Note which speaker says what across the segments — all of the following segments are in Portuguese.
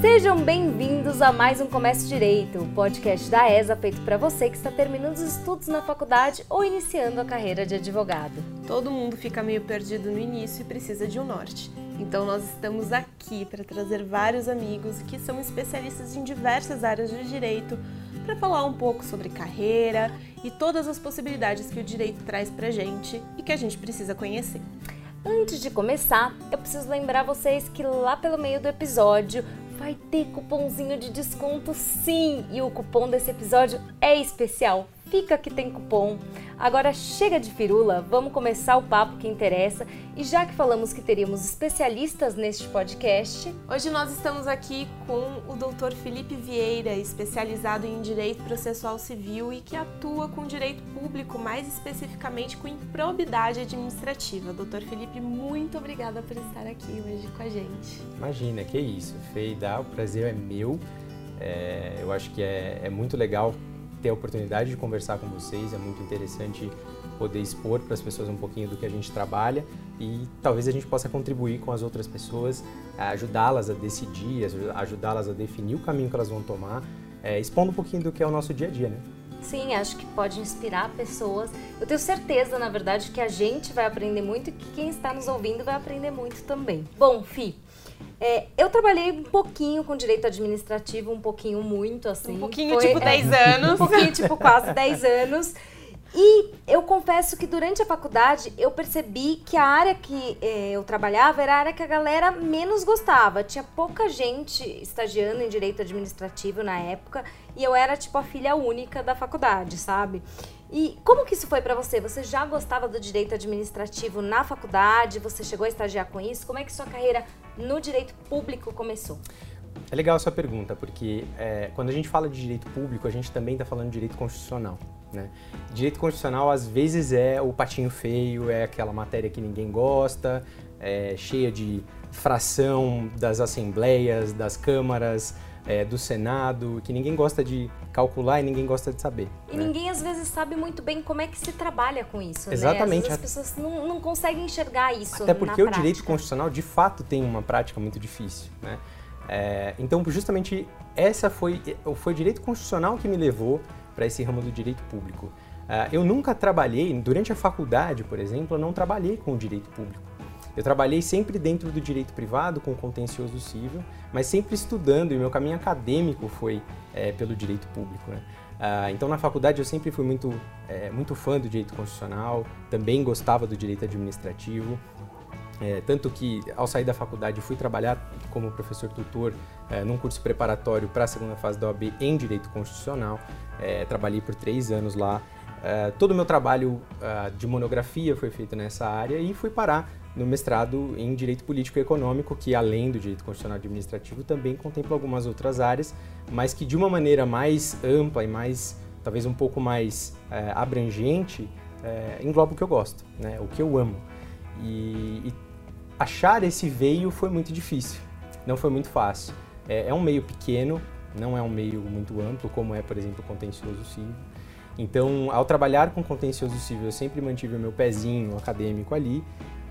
Speaker 1: Sejam bem-vindos a mais um Comércio Direito, o podcast da ESA feito para você que está terminando os estudos na faculdade ou iniciando a carreira de advogado.
Speaker 2: Todo mundo fica meio perdido no início e precisa de um norte. Então nós estamos aqui para trazer vários amigos que são especialistas em diversas áreas do direito para falar um pouco sobre carreira e todas as possibilidades que o direito traz para gente e que a gente precisa conhecer.
Speaker 1: Antes de começar, eu preciso lembrar vocês que lá pelo meio do episódio vai ter cupomzinho de desconto sim! E o cupom desse episódio é especial. Fica que tem cupom. Agora chega de firula, vamos começar o papo que interessa. E já que falamos que teríamos especialistas neste podcast,
Speaker 2: hoje nós estamos aqui com o Dr. Felipe Vieira, especializado em direito processual civil e que atua com direito público, mais especificamente com improbidade administrativa. Dr. Felipe, muito obrigada por estar aqui hoje com a gente.
Speaker 3: Imagina, que isso, Feida, o prazer é meu. É, eu acho que é, é muito legal ter a oportunidade de conversar com vocês, é muito interessante poder expor para as pessoas um pouquinho do que a gente trabalha e talvez a gente possa contribuir com as outras pessoas, ajudá-las a decidir, ajudá-las a definir o caminho que elas vão tomar, é, expondo um pouquinho do que é o nosso dia a dia, né?
Speaker 1: Sim, acho que pode inspirar pessoas. Eu tenho certeza, na verdade, que a gente vai aprender muito e que quem está nos ouvindo vai aprender muito também. Bom, Fi, é, eu trabalhei um pouquinho com direito administrativo, um pouquinho muito, assim.
Speaker 2: Um pouquinho, Foi, tipo, 10 é, anos.
Speaker 1: Um pouquinho, tipo, quase 10 anos. E eu confesso que durante a faculdade eu percebi que a área que eh, eu trabalhava era a área que a galera menos gostava. Tinha pouca gente estagiando em direito administrativo na época e eu era tipo a filha única da faculdade, sabe? E como que isso foi para você? Você já gostava do direito administrativo na faculdade? Você chegou a estagiar com isso? Como é que sua carreira no direito público começou?
Speaker 3: É legal a sua pergunta, porque é, quando a gente fala de direito público, a gente também está falando de direito constitucional. Né? Direito constitucional às vezes é o patinho feio, é aquela matéria que ninguém gosta, é cheia de fração das assembleias, das câmaras, é, do Senado, que ninguém gosta de calcular e ninguém gosta de saber.
Speaker 1: E né? ninguém às vezes sabe muito bem como é que se trabalha com isso.
Speaker 3: Exatamente.
Speaker 1: Né? as pessoas não, não, conseguem enxergar isso.
Speaker 3: Até porque o direito constitucional de fato tem uma prática muito difícil. Né? É, então, justamente essa foi, foi o direito constitucional que me levou para esse ramo do direito público. Uh, eu nunca trabalhei, durante a faculdade, por exemplo, eu não trabalhei com o direito público. Eu trabalhei sempre dentro do direito privado, com contencioso civil, mas sempre estudando, e meu caminho acadêmico foi é, pelo direito público. Né? Uh, então, na faculdade, eu sempre fui muito, é, muito fã do direito constitucional, também gostava do direito administrativo, é, tanto que, ao sair da faculdade, fui trabalhar como professor tutor é, num curso preparatório para a segunda fase da OAB em Direito Constitucional. É, trabalhei por três anos lá. É, todo o meu trabalho uh, de monografia foi feito nessa área e fui parar no mestrado em Direito Político e Econômico, que além do Direito Constitucional Administrativo também contempla algumas outras áreas, mas que de uma maneira mais ampla e mais, talvez um pouco mais é, abrangente, é, engloba o que eu gosto, né? o que eu amo. E, e achar esse veio foi muito difícil, não foi muito fácil. É, é, um meio pequeno, não é um meio muito amplo, como é, por exemplo, o contencioso civil. Então, ao trabalhar com contencioso civil, eu sempre mantive o meu pezinho acadêmico ali.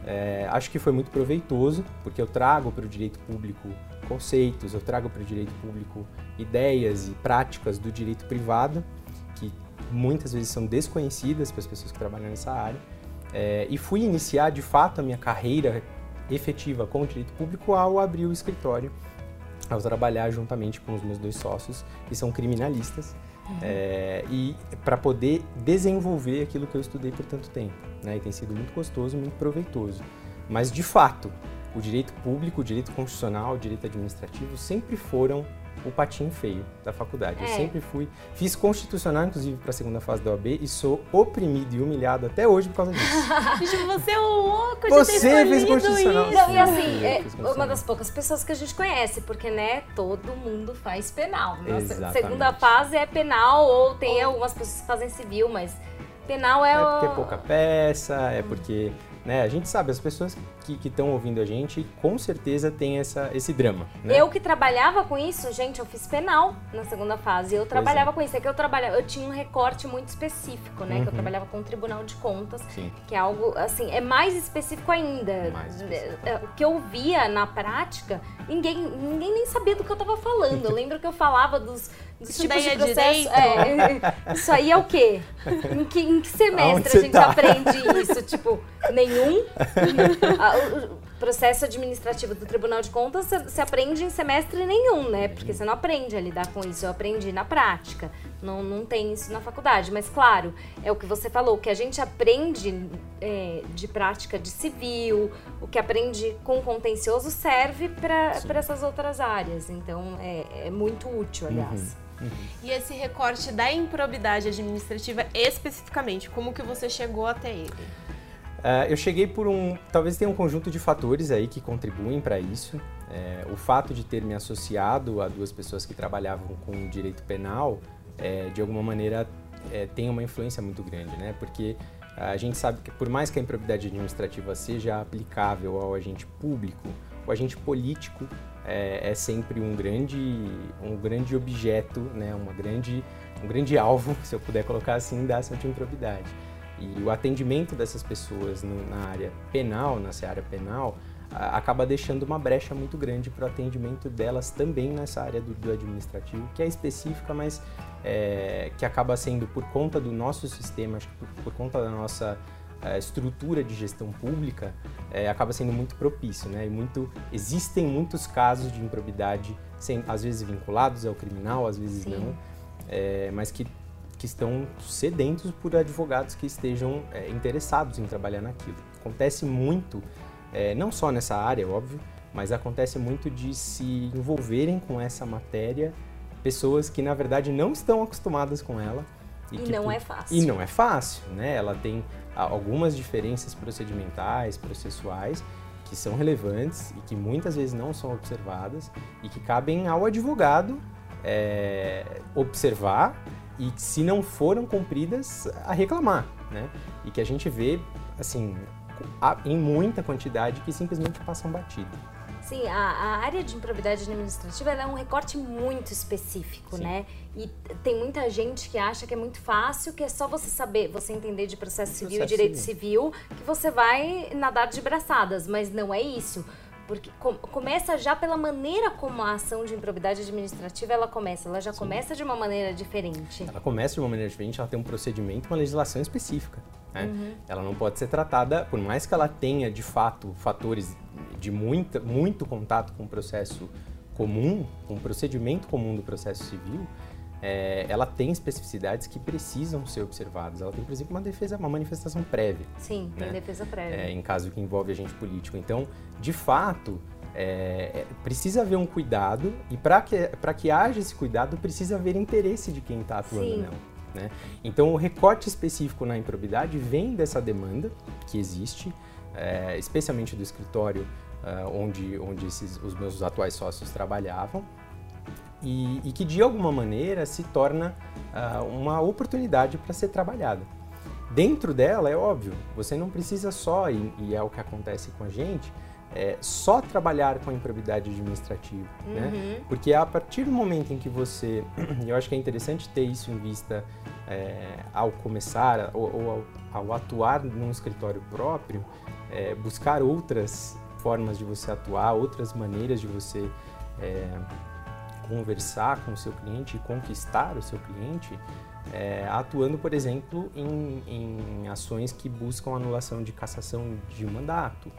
Speaker 3: É, acho que foi muito proveitoso, porque eu trago para o direito público conceitos, eu trago para o direito público ideias e práticas do direito privado, que muitas vezes são desconhecidas para as pessoas que trabalham nessa área. É, e fui iniciar de fato a minha carreira efetiva com o direito público ao abrir o escritório, ao trabalhar juntamente com os meus dois sócios, que são criminalistas, uhum. é, e para poder desenvolver aquilo que eu estudei por tanto tempo. Né? E tem sido muito gostoso, muito proveitoso. Mas, de fato, o direito público, o direito constitucional, o direito administrativo sempre foram o patinho feio da faculdade. É. Eu sempre fui, fiz constitucional, inclusive, para a segunda fase da OAB e sou oprimido e humilhado até hoje por causa disso.
Speaker 2: Você é um louco de
Speaker 3: você fez constitucional.
Speaker 1: Não, e assim, é uma das poucas pessoas que a gente conhece, porque, né, todo mundo faz penal. Nossa, segunda fase é penal ou tem algumas pessoas que fazem civil, mas penal é,
Speaker 3: é porque é pouca peça, é porque né? A gente sabe, as pessoas que estão ouvindo a gente, com certeza tem essa, esse drama. Né?
Speaker 1: Eu que trabalhava com isso, gente, eu fiz penal na segunda fase. Eu trabalhava é. com isso. É que eu trabalhava, eu tinha um recorte muito específico, né? Uhum. Que eu uhum. trabalhava com o Tribunal de Contas, Sim. que é algo assim, é mais específico ainda. Mais específico. É, o que eu via na prática, ninguém, ninguém nem sabia do que eu estava falando. Eu lembro que eu falava dos
Speaker 2: isso tipos de é processo. É,
Speaker 1: isso aí é o quê? Em que, em que semestre a gente tá? aprende isso? Tipo, nenhum? o processo administrativo do Tribunal de Contas você aprende em semestre nenhum, né? Porque você não aprende a lidar com isso. Eu aprendi na prática. Não, não tem isso na faculdade. Mas, claro, é o que você falou, o que a gente aprende é, de prática de civil, o que aprende com contencioso serve para essas outras áreas. Então, é, é muito útil, aliás. Uhum.
Speaker 2: Uhum. E esse recorte da improbidade administrativa especificamente, como que você chegou até ele?
Speaker 3: Uh, eu cheguei por um, talvez tenha um conjunto de fatores aí que contribuem para isso. É, o fato de ter me associado a duas pessoas que trabalhavam com direito penal, é, de alguma maneira, é, tem uma influência muito grande, né? Porque a gente sabe que por mais que a improbidade administrativa seja aplicável ao agente público, o agente político é, é, sempre um grande, um grande objeto, né, uma grande, um grande alvo, se eu puder colocar assim, da ação de improbidade. E o atendimento dessas pessoas no, na área penal, na área penal, a, acaba deixando uma brecha muito grande para o atendimento delas também nessa área do, do administrativo, que é específica, mas é, que acaba sendo por conta do nosso sistema, por, por conta da nossa a estrutura de gestão pública é, acaba sendo muito propício, né? E muito, existem muitos casos de improbidade, sem, às vezes vinculados ao criminal, às vezes Sim. não, é, mas que, que estão sedentos por advogados que estejam é, interessados em trabalhar naquilo. Acontece muito, é, não só nessa área, óbvio, mas acontece muito de se envolverem com essa matéria pessoas que na verdade não estão acostumadas com ela
Speaker 1: e, e não é fácil.
Speaker 3: E não é fácil, né? Ela tem algumas diferenças procedimentais, processuais, que são relevantes e que muitas vezes não são observadas e que cabem ao advogado é, observar e, se não foram cumpridas, a reclamar, né? E que a gente vê, assim, em muita quantidade que simplesmente passam batido.
Speaker 1: Sim, a, a, área de improbidade administrativa é um recorte muito específico, Sim. né? E tem muita gente que acha que é muito fácil, que é só você saber, você entender de processo civil processo e direito civil. civil, que você vai nadar de braçadas, mas não é isso. Porque começa já pela maneira como a ação de improbidade administrativa ela começa. Ela já Sim. começa de uma maneira diferente.
Speaker 3: Ela começa de uma maneira diferente, ela tem um procedimento, uma legislação específica. Né? Uhum. Ela não pode ser tratada, por mais que ela tenha de fato fatores de muita, muito contato com o processo comum, com o procedimento comum do processo civil, é, ela tem especificidades que precisam ser observadas. Ela tem, por exemplo, uma defesa, uma manifestação prévia.
Speaker 1: Sim, né? tem defesa prévia.
Speaker 3: É, em caso que envolve agente político. Então, de fato, é, precisa haver um cuidado e para que, que haja esse cuidado, precisa haver interesse de quem está atuando Sim. nela. Né? Então, o recorte específico na improbidade vem dessa demanda que existe, é, especialmente do escritório uh, onde, onde esses, os meus atuais sócios trabalhavam, e, e que de alguma maneira se torna uh, uma oportunidade para ser trabalhada. Dentro dela, é óbvio, você não precisa só, e, e é o que acontece com a gente, é, só trabalhar com a improbidade administrativa, né? uhum. né? Porque a partir do momento em que você, eu acho que é interessante ter isso em vista é, ao começar ou, ou ao, ao, atuar num escritório próprio, é, buscar outras formas de você atuar, outras maneiras de você é, conversar com o seu cliente e conquistar o seu cliente, é, atuando, por exemplo, em, em ações que buscam anulação de cassação de mandato,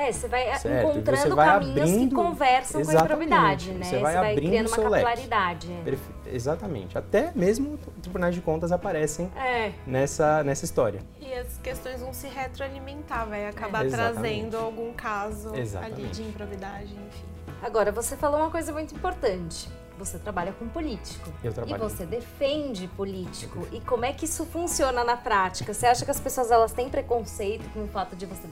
Speaker 1: é, você vai certo? encontrando você vai caminhos abrindo, que conversam com a improbidade, né?
Speaker 3: Você vai, você vai criando
Speaker 1: uma capilaridade.
Speaker 3: Perfe... Exatamente. Até mesmo tribunais de contas aparecem é. nessa, nessa história.
Speaker 2: E as questões vão se retroalimentar, vai acabar é. trazendo algum caso Exatamente. ali de improbidade, enfim.
Speaker 1: Agora, você falou uma coisa muito importante você trabalha com político.
Speaker 3: Eu trabalho.
Speaker 1: E você defende político. E como é que isso funciona na prática? Você acha que as pessoas elas têm preconceito com o fato de você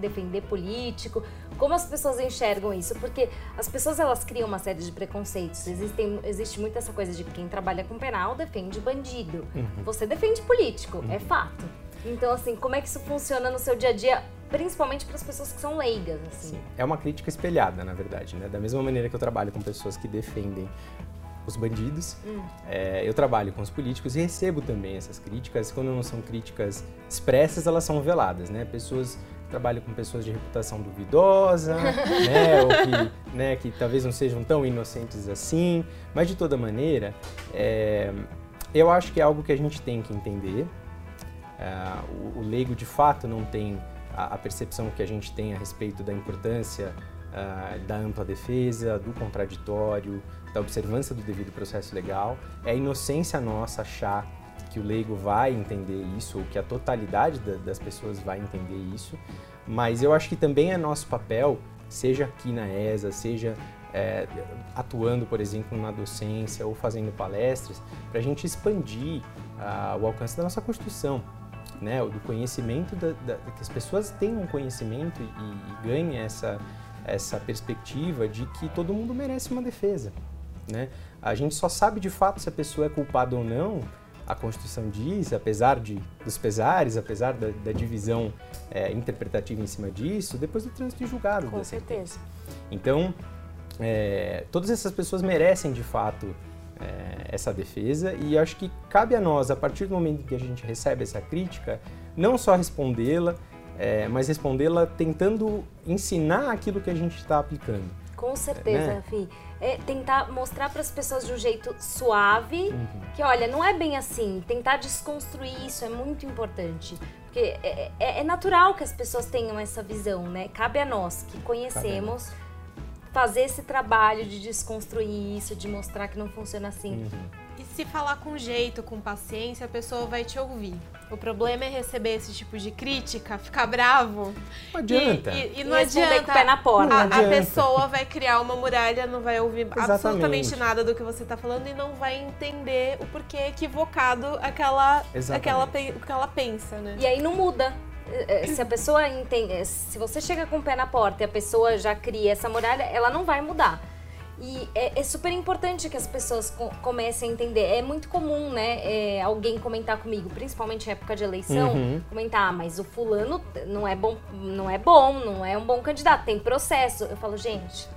Speaker 1: defender político? Como as pessoas enxergam isso? Porque as pessoas elas criam uma série de preconceitos. Existem, existe muito essa coisa de que quem trabalha com penal defende bandido. Uhum. Você defende político, uhum. é fato. Então, assim, como é que isso funciona no seu dia a dia principalmente para as pessoas que são leigas. Assim. Sim.
Speaker 3: É uma crítica espelhada, na verdade, né? Da mesma maneira que eu trabalho com pessoas que defendem os bandidos, hum. é, eu trabalho com os políticos e recebo também essas críticas. Quando não são críticas expressas, elas são veladas, né? Pessoas trabalho com pessoas de reputação duvidosa, né, ou que, né, que talvez não sejam tão inocentes assim, mas de toda maneira, é, eu acho que é algo que a gente tem que entender. É, o, o, leigo de fato não tem a, a, percepção que a gente tem a respeito da importância uh, da ampla defesa, do contraditório, da observância do devido processo legal. É inocência nossa achar que o leigo vai entender isso, ou que a totalidade da, das pessoas vai entender isso, mas eu acho que também é nosso papel, seja aqui na ESA, seja é, atuando, por exemplo, na docência ou fazendo palestras, para a gente expandir uh, o alcance da nossa Constituição, né, do conhecimento, da, da, que as pessoas tenham conhecimento e, e ganhem essa, essa perspectiva de que todo mundo merece uma defesa. Né? A gente só sabe de fato se a pessoa é culpada ou não a Constituição diz, apesar de, dos pesares, apesar da, da divisão é, interpretativa em cima disso, depois do trânsito de julgado
Speaker 1: Com certeza.
Speaker 3: Então, é, todas essas pessoas merecem de fato é, essa defesa e acho que cabe a nós, a partir do momento que a gente recebe essa crítica, não só respondê-la, é, mas respondê-la tentando ensinar aquilo que a gente está aplicando.
Speaker 1: Com certeza, né? Fih é tentar mostrar para as pessoas de um jeito suave uhum. que, olha, não é bem assim. Tentar desconstruir isso é muito importante. Porque é, é, é natural que as pessoas tenham essa visão, né? Cabe a nós que conhecemos fazer esse trabalho de desconstruir isso, de mostrar que não funciona assim. Uhum.
Speaker 2: E se falar com jeito, com paciência, a pessoa vai te ouvir. O problema é receber esse tipo de crítica, ficar bravo.
Speaker 3: Não adianta.
Speaker 2: E, e, e não e adianta.
Speaker 1: com o pé na porta.
Speaker 2: A, a, pessoa vai criar uma muralha, não vai ouvir Exatamente. absolutamente nada do que você está falando e não vai entender o porquê equivocado aquela, aquela, que ela pensa, né?
Speaker 1: E aí não muda se a pessoa entende, se você chega com o pé na porta e a pessoa já cria essa muralha, ela não vai mudar. E é, é, super importante que as pessoas co comecem a entender. É muito comum, né, é, alguém comentar comigo, principalmente em época de eleição, uhum. comentar, ah, mas o fulano não é bom, não é bom, não é um bom candidato, tem processo. Eu falo, gente,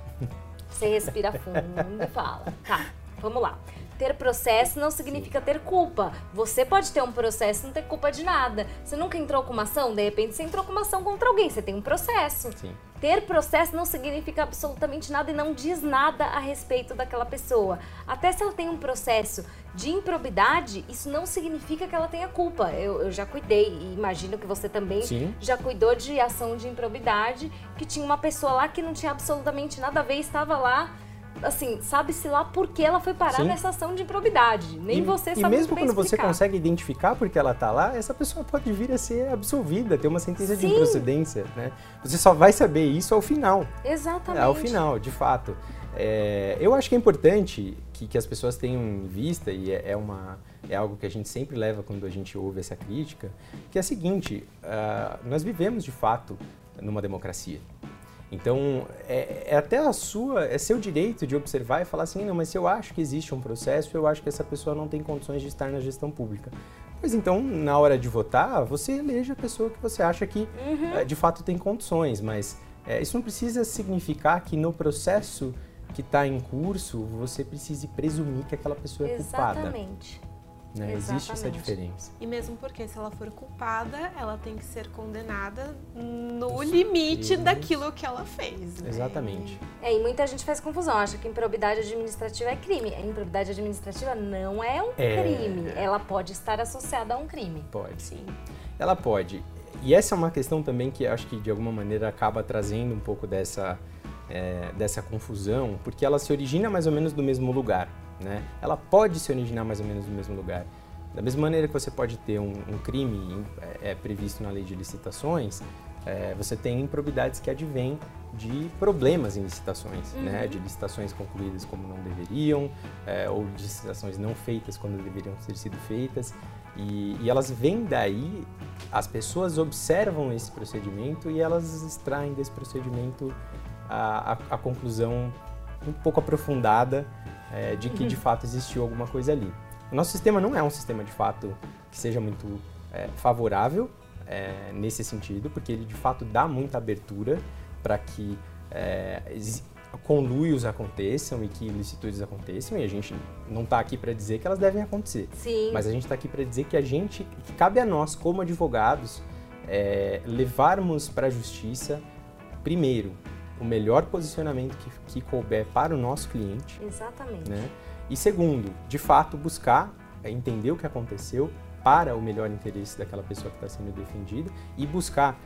Speaker 1: você respira fundo e fala, tá, vamos lá. Ter processo não significa ter culpa. Você pode ter um processo e não ter culpa de nada. Você nunca entrou com uma ação, de repente você entrou com uma ação contra alguém, você tem um processo. Sim. Ter processo não significa absolutamente nada e não diz nada a respeito daquela pessoa. Até se ela tem um processo de improbidade, isso não significa que ela tenha culpa. Eu, eu já cuidei, e imagino que você também Sim. já cuidou de ação de improbidade, que tinha uma pessoa lá que não tinha absolutamente nada a ver, estava lá assim, sabe-se lá por que ela foi parar Sim. nessa ação de improbidade. Nem e, você sabe
Speaker 3: E mesmo quando você consegue identificar por que ela está lá, essa pessoa pode vir a ser absolvida, ter uma sentença Sim. de improcedência, né? Você só vai saber isso ao final.
Speaker 1: Exatamente.
Speaker 3: Ao final, de fato. É, eu acho que é importante que, que as pessoas tenham em vista, e é, é, uma, é algo que a gente sempre leva quando a gente ouve essa crítica, que é a seguinte, uh, nós vivemos de fato numa democracia. Então, é, é, até a sua, é seu direito de observar e falar assim, não, mas se eu acho que existe um processo, eu acho que essa pessoa não tem condições de estar na gestão pública. Pois então, na hora de votar, você eleja a pessoa que você acha que uhum. de fato tem condições, mas é, isso não precisa significar que no processo que está em curso, você precise presumir que aquela pessoa é culpada.
Speaker 1: Exatamente.
Speaker 3: Né? Existe essa diferença.
Speaker 2: E mesmo porque se ela for culpada, ela tem que ser condenada no Isso. limite Isso. daquilo que ela fez.
Speaker 3: Né? Exatamente.
Speaker 1: É, e muita gente faz confusão, acha que improbidade administrativa é crime. A improbidade administrativa não é um é... crime. Ela pode estar associada a um crime.
Speaker 3: Pode. Sim. Ela pode. E essa é uma questão também que acho que de alguma maneira acaba trazendo um pouco dessa, é, dessa confusão, porque ela se origina mais ou menos do mesmo lugar né? Ela pode se originar mais ou menos no mesmo lugar. Da mesma maneira que você pode ter um, um crime é, é, previsto na lei de licitações, é, você tem improbidades que advêm de problemas em licitações, né? uhum. né? de licitações concluídas como não deveriam, é, ou de licitações não feitas quando deveriam ter sido feitas. E, e, elas vêm daí, as pessoas observam esse procedimento e elas extraem desse procedimento a, a, a conclusão um pouco aprofundada é, de que de fato existiu alguma coisa ali. O nosso sistema não é um sistema de fato que seja muito é, favorável é, nesse sentido, porque ele de fato dá muita abertura para que é, conluios aconteçam e que ilicitudes aconteçam, e a gente não está aqui para dizer que elas devem acontecer.
Speaker 1: Sim.
Speaker 3: Mas a gente está aqui para dizer que a gente, que cabe a nós, como advogados, é, levarmos para a justiça, primeiro, o melhor posicionamento que, que couber para o nosso cliente.
Speaker 1: Exatamente.
Speaker 3: Né? E segundo, de fato, buscar é, entender o que aconteceu para o melhor interesse daquela pessoa que está sendo defendida e buscar,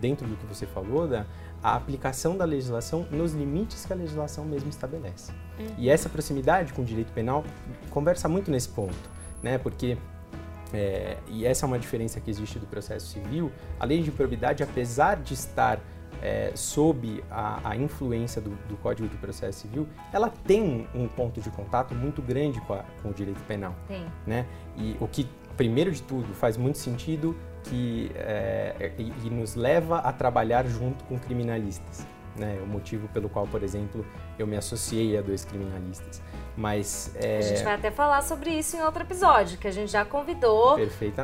Speaker 3: dentro do que você falou, da, a aplicação da legislação nos limites que a legislação mesmo estabelece. Uhum. E essa proximidade com o direito penal conversa muito nesse ponto, né? Porque é, e essa é uma diferença que existe do processo civil. A lei de improbidade, apesar de estar é, sob a, a influência do, do, Código de Processo Civil, ela tem um ponto de contato muito grande com, a, com o direito penal.
Speaker 1: Tem.
Speaker 3: Né? E o que, primeiro de tudo, faz muito sentido que é, e, e, nos leva a trabalhar junto com criminalistas. Né? O motivo pelo qual, por exemplo, eu me associei a dois criminalistas. Mas é...
Speaker 1: a gente vai até falar sobre isso em outro episódio, que a gente já convidou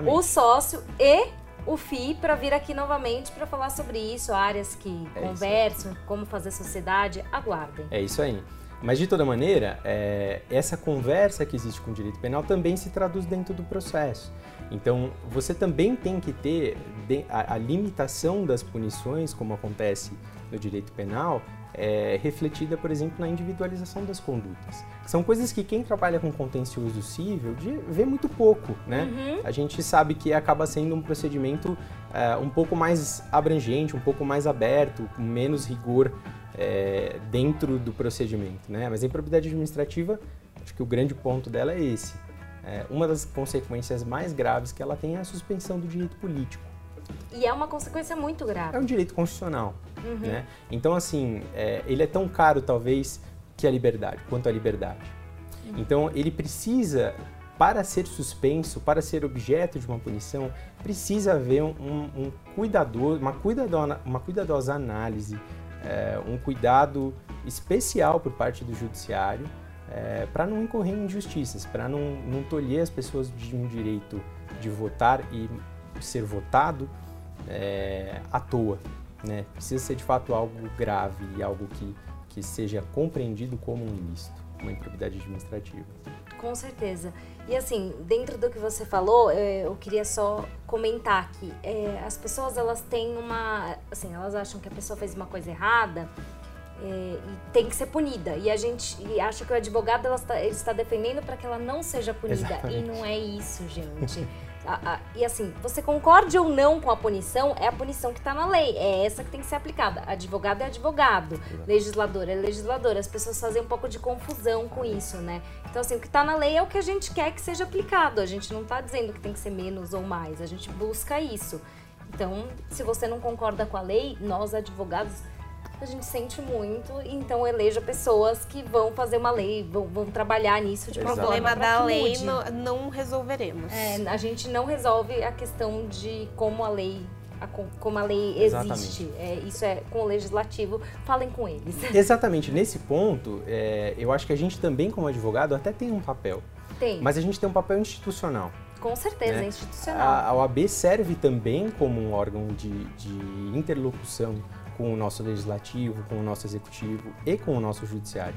Speaker 1: o sócio e o FI para vir aqui novamente para falar sobre isso, áreas que é conversam, como fazer sociedade. Aguardem.
Speaker 3: É isso aí. Mas de toda maneira, é, essa conversa que existe com o direito penal também se traduz dentro do processo. Então, você também tem que ter a, a limitação das punições, como acontece no direito penal, é, refletida, por exemplo, na individualização das condutas. São coisas que quem trabalha com contencioso civil vê muito pouco, né? Uhum. A gente sabe que acaba sendo um procedimento é, um pouco mais abrangente, um pouco mais aberto, com menos rigor é, dentro do procedimento, né? Mas a improbidade administrativa, acho que o grande ponto dela é esse é, uma das consequências mais graves que ela tem é a suspensão do direito político.
Speaker 1: E é uma consequência muito grave.
Speaker 3: É um direito constitucional. Uhum. Né? Então, assim, é, ele é tão caro, talvez, que a liberdade, quanto a liberdade. Uhum. Então, ele precisa, para ser suspenso, para ser objeto de uma punição, precisa haver um, um cuidador, uma, cuidadosa, uma cuidadosa análise, é, um cuidado especial por parte do judiciário é, para não incorrer em injustiças, para não, não tolher as pessoas de um direito de votar e ser votado é, à toa. Né? Precisa ser de fato algo grave e algo que, que seja compreendido como um ilícito, uma improbidade administrativa.
Speaker 1: Com certeza. E assim, dentro do que você falou, é, eu queria só comentar aqui. É, as pessoas elas têm uma, assim, elas acham que a pessoa fez uma coisa errada é, e tem que ser punida. E a gente e acha que o advogado ela está, ele está defendendo para que ela não seja punida. Exatamente. E não é isso, gente. a, a, e assim, você concorde ou não com a punição, é a punição que está na lei. É essa que tem que ser aplicada. Advogado é advogado, legislador é legislador. As pessoas fazem um pouco de confusão com isso, né? Então, assim, o que está na lei é o que a gente quer que seja aplicado. A gente não está dizendo que tem que ser menos ou mais. A gente busca isso. Então, se você não concorda com a lei, nós advogados a gente sente muito, então eleja pessoas que vão fazer uma lei, vão, vão trabalhar nisso de
Speaker 2: O problema da lei não, não, resolveremos.
Speaker 1: É, a gente não resolve a questão de como a lei a, como a lei existe. É, isso é com o legislativo, falem com eles.
Speaker 3: Exatamente. Nesse ponto, é, eu acho que a gente também, como advogado, até tem um papel.
Speaker 1: Tem.
Speaker 3: Mas a gente tem um papel institucional.
Speaker 1: Com certeza,
Speaker 3: né?
Speaker 1: é institucional.
Speaker 3: A, a OAB serve também como um órgão de, de interlocução com o nosso legislativo, com o nosso executivo e com o nosso judiciário.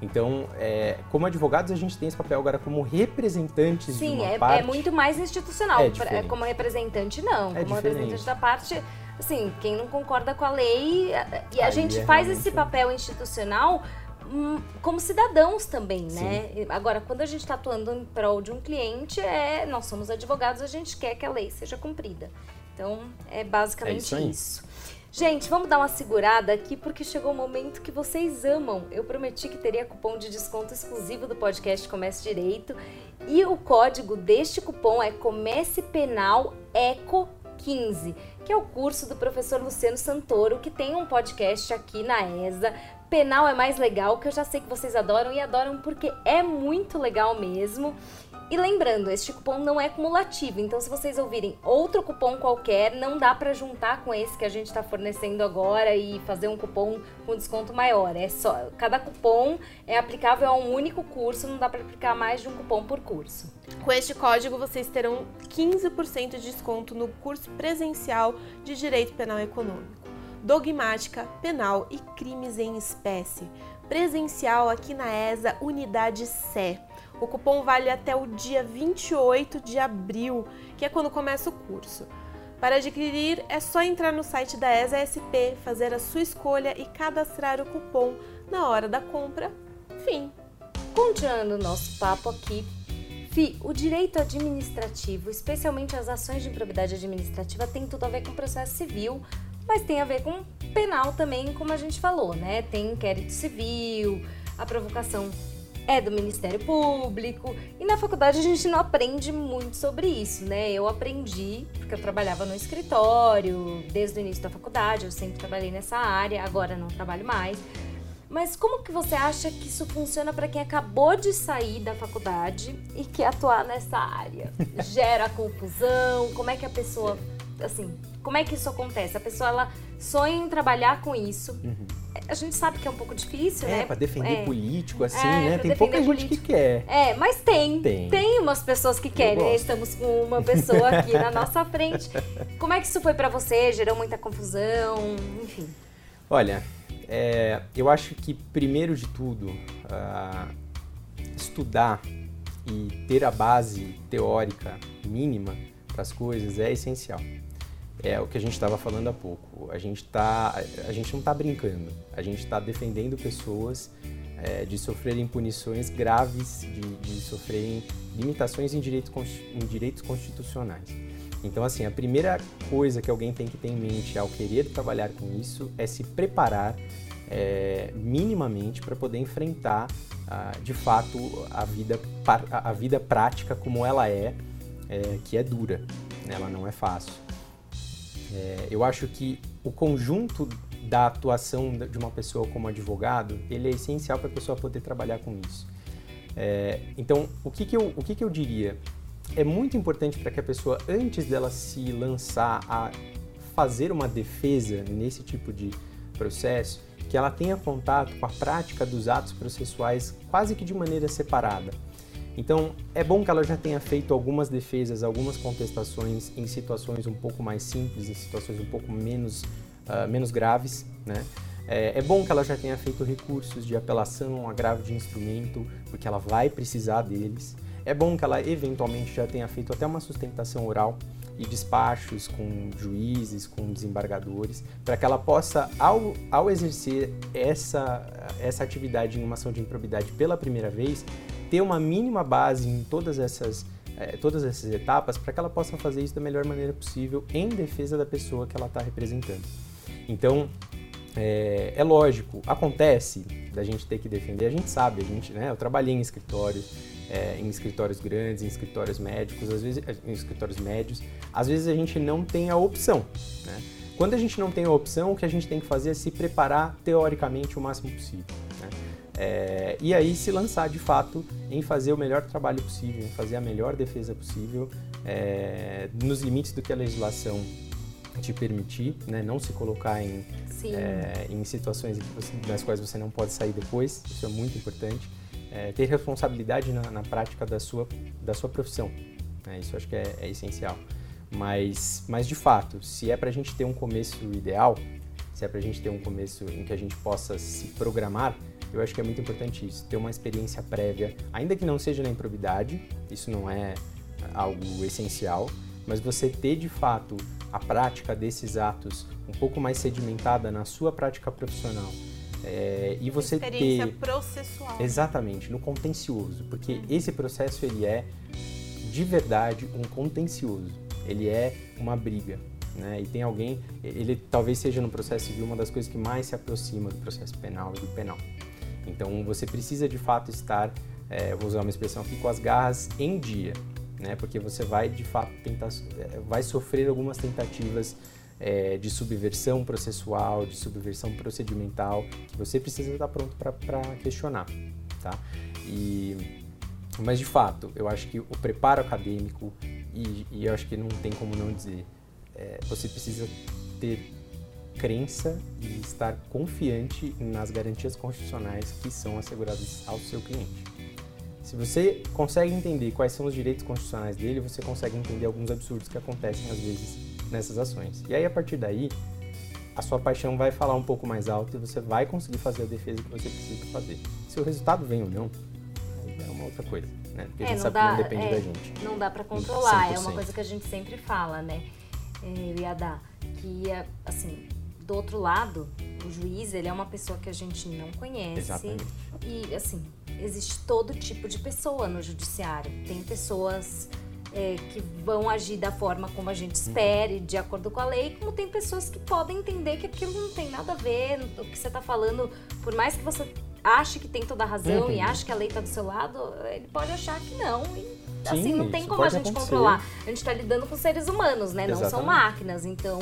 Speaker 3: Então, é, como advogados, a gente tem esse papel agora como representantes
Speaker 1: Sim,
Speaker 3: de uma
Speaker 1: é,
Speaker 3: parte.
Speaker 1: é muito mais institucional. É, é como representante, não.
Speaker 3: É
Speaker 1: como
Speaker 3: diferente.
Speaker 1: representante da parte, assim, quem não concorda com a lei. E a Aí gente é faz esse papel institucional hum, como cidadãos também, né? Sim. Agora, quando a gente está atuando em prol de um cliente, é, nós somos advogados, a gente quer que a lei seja cumprida. Então, é basicamente
Speaker 3: é
Speaker 1: isso. isso. Gente, vamos dar uma segurada aqui porque chegou o momento que vocês amam. Eu prometi que teria cupom de desconto exclusivo do podcast Comece Direito e o código deste cupom é Comece Penal Eco 15, que é o curso do professor Luciano Santoro, que tem um podcast aqui na ESA. Penal é mais legal, que eu já sei que vocês adoram e adoram porque é muito legal mesmo. E lembrando, este cupom não é cumulativo, então se vocês ouvirem outro cupom qualquer, não dá para juntar com esse que a gente está fornecendo agora e fazer um cupom com desconto maior. É só cada cupom é aplicável a um único curso, não dá para aplicar mais de um cupom por curso.
Speaker 2: Com este código vocês terão 15% de desconto no curso presencial de Direito Penal Econômico, Dogmática, Penal e Crimes em Espécie, presencial aqui na ESA Unidade Sé. O cupom vale até o dia 28 de abril, que é quando começa o curso. Para adquirir, é só entrar no site da ESA-SP, fazer a sua escolha e cadastrar o cupom na hora da compra. Fim.
Speaker 1: Continuando o nosso papo aqui, Fi, o direito administrativo, especialmente as ações de improbidade administrativa, tem tudo a ver com processo civil, mas tem a ver com penal também, como a gente falou, né? Tem inquérito civil, a provocação é do Ministério Público. E na faculdade a gente não aprende muito sobre isso, né? Eu aprendi porque eu trabalhava no escritório desde o início da faculdade, eu sempre trabalhei nessa área, agora não trabalho mais. Mas como que você acha que isso funciona para quem acabou de sair da faculdade e quer atuar nessa área? Gera confusão? Como é que a pessoa, assim, como é que isso acontece? A pessoa ela sonha em trabalhar com isso. Uhum a gente sabe que é um pouco difícil,
Speaker 3: é,
Speaker 1: né?
Speaker 3: Pra defender é. político, assim, é, né? Tem pouca gente que quer.
Speaker 1: É, mas tem. Tem, tem umas pessoas que querem, né? Estamos com uma pessoa aqui na nossa frente. Como é que isso foi para você? Gerou muita confusão? Enfim.
Speaker 3: Olha, é, eu acho que, primeiro de tudo, uh, estudar e ter a base teórica mínima para as coisas é essencial é o que a gente estava falando há pouco. A gente, tá, a gente não está brincando, a gente está defendendo pessoas é, de sofrerem punições graves, de, de sofrerem limitações em, direito, em direitos constitucionais. Então, assim, a primeira coisa que alguém tem que ter em mente ao querer trabalhar com isso é se preparar é, minimamente para poder enfrentar, ah, de fato, a vida, a vida prática como ela é, é que é dura, ela não é fácil. É, eu acho que o conjunto da atuação de uma pessoa como advogado, ele é essencial para a pessoa poder trabalhar com isso. É, então, o, que, que, eu, o que, que eu diria? É muito importante para que a pessoa, antes dela se lançar a fazer uma defesa nesse tipo de processo, que ela tenha contato com a prática dos atos processuais quase que de maneira separada. Então, é bom que ela já tenha feito algumas defesas, algumas contestações em situações um pouco mais simples, em situações um pouco menos, uh, menos graves, né? É, é, bom que ela já tenha feito recursos de apelação, agravo de instrumento, porque ela vai precisar deles. É bom que ela eventualmente já tenha feito até uma sustentação oral e despachos com juízes, com desembargadores, para que ela possa, ao, ao exercer essa, essa atividade em uma ação de improbidade pela primeira vez, ter uma mínima base em todas essas, é, todas essas etapas para que ela possa fazer isso da melhor maneira possível em defesa da pessoa que ela está representando. Então, é, é, lógico, acontece da gente ter que defender, a gente sabe, a gente, né, eu trabalhei em escritórios, é, em escritórios grandes, em escritórios médicos, às vezes em escritórios médios, às vezes a gente não tem a opção, né? Quando a gente não tem a opção, o que a gente tem que fazer é se preparar teoricamente o máximo possível. É, e aí se lançar de fato em fazer o melhor trabalho possível, em fazer a melhor defesa possível, é, nos limites do que a legislação te permitir, né? não se colocar em, é, em situações nas quais você não pode sair depois, isso é muito importante. É, ter responsabilidade na, na, prática da sua, da sua profissão, né? isso acho que é, é, essencial. Mas, mas de fato, se é para a gente ter um começo ideal, se é para a gente ter um começo em que a gente possa se programar, eu acho que é muito importante isso, ter uma experiência prévia, ainda que não seja na improbidade, isso não é algo essencial, mas você ter de fato a prática desses atos um pouco mais sedimentada na sua prática profissional. É, e você
Speaker 2: experiência
Speaker 3: ter
Speaker 2: processual.
Speaker 3: exatamente no contencioso, porque esse processo ele é de verdade um contencioso. Ele é uma briga, né? E tem alguém, ele talvez seja no processo civil uma das coisas que mais se aproxima do processo penal e do penal. Então você precisa de fato estar, é, vou usar uma expressão aqui, com as garras em dia, né? Porque você vai de fato tentar, é, vai sofrer algumas tentativas é, de subversão processual, de subversão procedimental, que você precisa estar pronto para questionar, tá? E Mas de fato, eu acho que o preparo acadêmico, e, e eu acho que não tem como não dizer, é, você precisa ter crença e estar confiante nas garantias constitucionais que são asseguradas ao seu cliente. Se você consegue entender quais são os direitos constitucionais dele, você consegue entender alguns absurdos que acontecem às vezes nessas ações. E aí a partir daí, a sua paixão vai falar um pouco mais alto e você vai conseguir fazer a defesa que você precisa fazer. Se o resultado vem ou não, é uma outra coisa, né? Porque
Speaker 1: É,
Speaker 3: a gente
Speaker 1: não
Speaker 3: sabe
Speaker 1: dá-
Speaker 3: que não depende
Speaker 1: é,
Speaker 3: da gente.
Speaker 1: Não dá pra controlar, é
Speaker 3: 100%.
Speaker 1: uma coisa que a gente sempre fala, né? É, Eu ia dar que, é, assim, do outro lado, o juiz, ele é uma pessoa que a gente não conhece.
Speaker 3: Exatamente.
Speaker 1: E, assim, existe todo tipo de pessoa no judiciário. Tem pessoas é, que vão agir da forma como a gente espera, e de acordo com a lei, como tem pessoas que podem entender que aquilo não tem nada a ver, o que você tá falando, por mais que você ache que tem toda a razão e
Speaker 3: Uhum.
Speaker 1: ache que a lei tá do seu lado, ele pode achar que não. E, assim,
Speaker 3: Sim,
Speaker 1: não tem como a gente
Speaker 3: acontecer.
Speaker 1: controlar. A gente tá lidando com seres humanos, né? Não são
Speaker 3: Exatamente.
Speaker 1: máquinas. Então,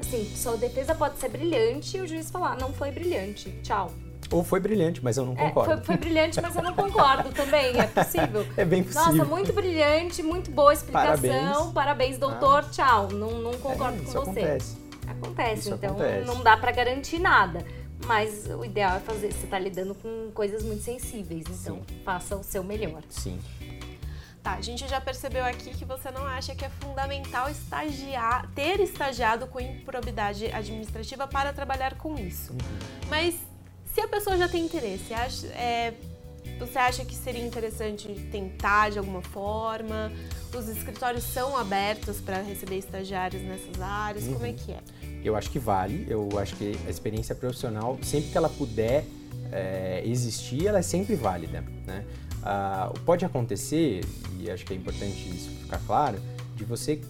Speaker 1: assim, sua defesa pode ser brilhante e o juiz falar, não foi brilhante, tchau.
Speaker 3: Ou foi brilhante, mas eu não
Speaker 1: É,
Speaker 3: concordo.
Speaker 1: foi, foi brilhante, mas eu não concordo também, é possível.
Speaker 3: É bem possível.
Speaker 1: Nossa, muito brilhante, muito boa explicação.
Speaker 3: Parabéns.
Speaker 1: Parabéns, doutor. Tchau. Não, não concordo
Speaker 3: É,
Speaker 1: com você.
Speaker 3: acontece.
Speaker 1: Acontece,
Speaker 3: Isso
Speaker 1: então
Speaker 3: acontece.
Speaker 1: não dá pra garantir nada. Mas o ideal é fazer. Você tá lidando com coisas muito sensíveis, então
Speaker 3: Sim.
Speaker 1: faça o seu melhor.
Speaker 3: Sim.
Speaker 2: Tá, a gente já percebeu aqui que você não acha que é fundamental estagiar, ter estagiado com improbidade administrativa para trabalhar com isso. Mas se a pessoa já tem interesse, acha- é, você acha que seria interessante tentar de alguma forma? Os escritórios são abertos para receber estagiários nessas áreas? Como é que é?
Speaker 3: Eu acho que vale, eu acho que a experiência profissional, sempre que ela puder é, existir, ela é sempre válida. Né? Ah, pode acontecer, e acho que é importante isso ficar claro, de você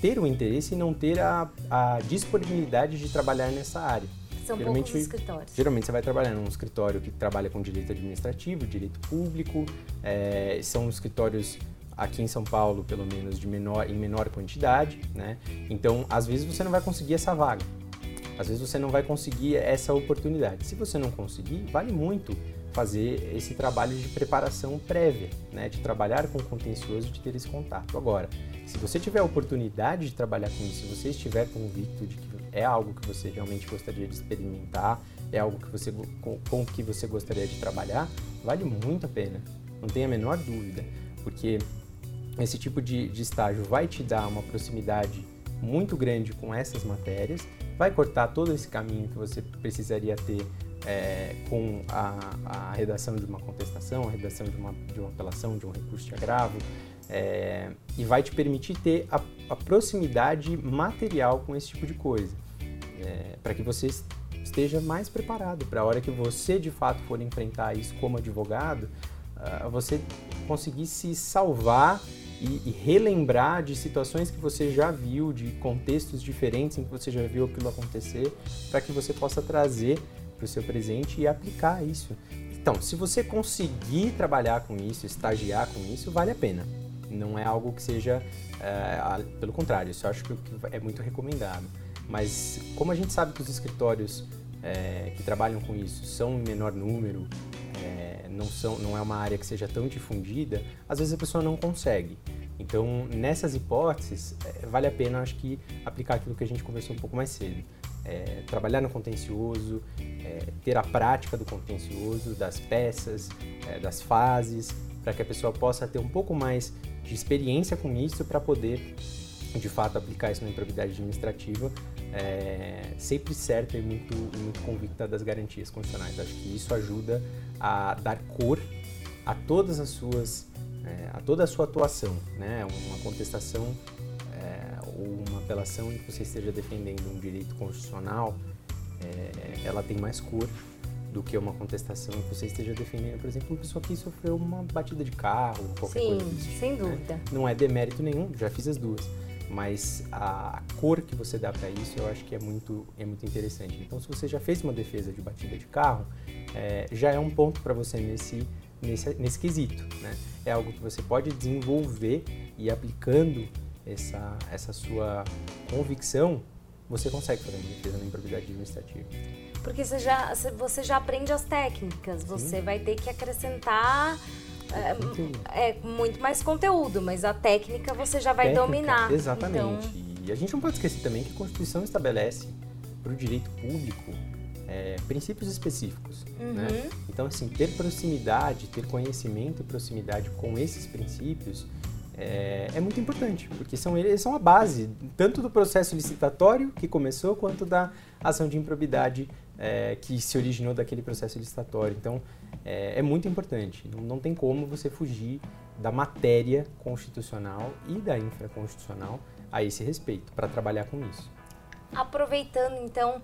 Speaker 3: ter o interesse e não ter a, a disponibilidade de trabalhar nessa área.
Speaker 1: São
Speaker 3: Geralmente-
Speaker 1: escritórios.
Speaker 3: Geralmente você vai trabalhar num escritório que trabalha com direito administrativo, direito público, é, são escritórios aqui em São Paulo, pelo menos, de menor, em menor quantidade, né? Então, às vezes você não vai conseguir essa vaga. Às vezes você não vai conseguir essa oportunidade. Se você não conseguir, vale muito fazer esse trabalho de preparação prévia, né? De trabalhar com o contencioso, de ter esse contato. Agora, se você tiver a oportunidade de trabalhar com isso, se você estiver convicto de que é algo que você realmente gostaria de experimentar, é algo que você, com, com que você gostaria de trabalhar, vale muito a pena. Não tenha a menor dúvida, porque esse tipo de, de estágio vai te dar uma proximidade muito grande com essas matérias, vai cortar todo esse caminho que você precisaria ter é, com a, a redação de uma contestação, a redação de uma, de uma apelação, de um recurso de agravo, é, e vai te permitir ter a, a proximidade material com esse tipo de coisa, para que você esteja mais preparado para a hora que você de fato for enfrentar isso como advogado, ah, você conseguir se salvar e, e relembrar de situações que você já viu, de contextos diferentes em que você já viu aquilo acontecer, para que você possa trazer para o seu presente e aplicar isso. Então, se você conseguir trabalhar com isso, estagiar com isso, vale a pena. Não é algo que seja, é, pelo contrário, isso eu acho que é muito recomendado. Mas como a gente sabe que os escritórios é, que trabalham com isso são em menor número, é, não, são, não é uma área que seja tão difundida, às vezes a pessoa não consegue. Então, nessas hipóteses, vale a pena, acho que, aplicar aquilo que a gente conversou um pouco mais cedo. É, trabalhar no contencioso, é, ter a prática do contencioso, das peças, é, das fases, para que a pessoa possa ter um pouco mais de experiência com isso para poder, de fato, aplicar isso na improbidade administrativa, é, sempre certa e muito, muito convicta das garantias constitucionais. Acho que isso ajuda a dar cor a todas as suas, é, a toda a sua atuação, né? Uma contestação é, ou uma apelação em que você esteja defendendo um direito constitucional, é, ela tem mais cor do que uma contestação que você esteja defendendo, por exemplo, uma pessoa que sofreu uma batida de carro, qualquer
Speaker 1: Sim,
Speaker 3: coisa disso.
Speaker 1: sem
Speaker 3: né?
Speaker 1: dúvida.
Speaker 3: Não é demérito nenhum, já fiz as duas. Mas a, a cor que você dá para isso, eu acho que é muito, é muito interessante. Então, se você já fez uma defesa de batida de carro, é, já é um ponto para você nesse, nesse, nesse quesito. Né? É algo que você pode desenvolver e aplicando essa, essa sua convicção, você consegue fazer uma defesa na improbidade administrativa.
Speaker 1: Porque você já, você já aprende as técnicas, você vai ter que acrescentar é, muito... é muito mais conteúdo, mas a técnica você já vai
Speaker 3: técnica,
Speaker 1: dominar.
Speaker 3: Exatamente. Então... E a gente não pode esquecer também que a Constituição estabelece para o direito público é, princípios específicos. Né? Uhum. Né? Então, assim, ter proximidade, ter conhecimento e proximidade com esses princípios é, é, muito importante, porque são, eles são a base tanto do processo licitatório que começou, quanto da ação de improbidade é, que se originou daquele processo licitatório. Então, é, é muito importante. Não, não, tem como você fugir da matéria constitucional e da infraconstitucional a esse respeito, para trabalhar com isso.
Speaker 1: Aproveitando, então,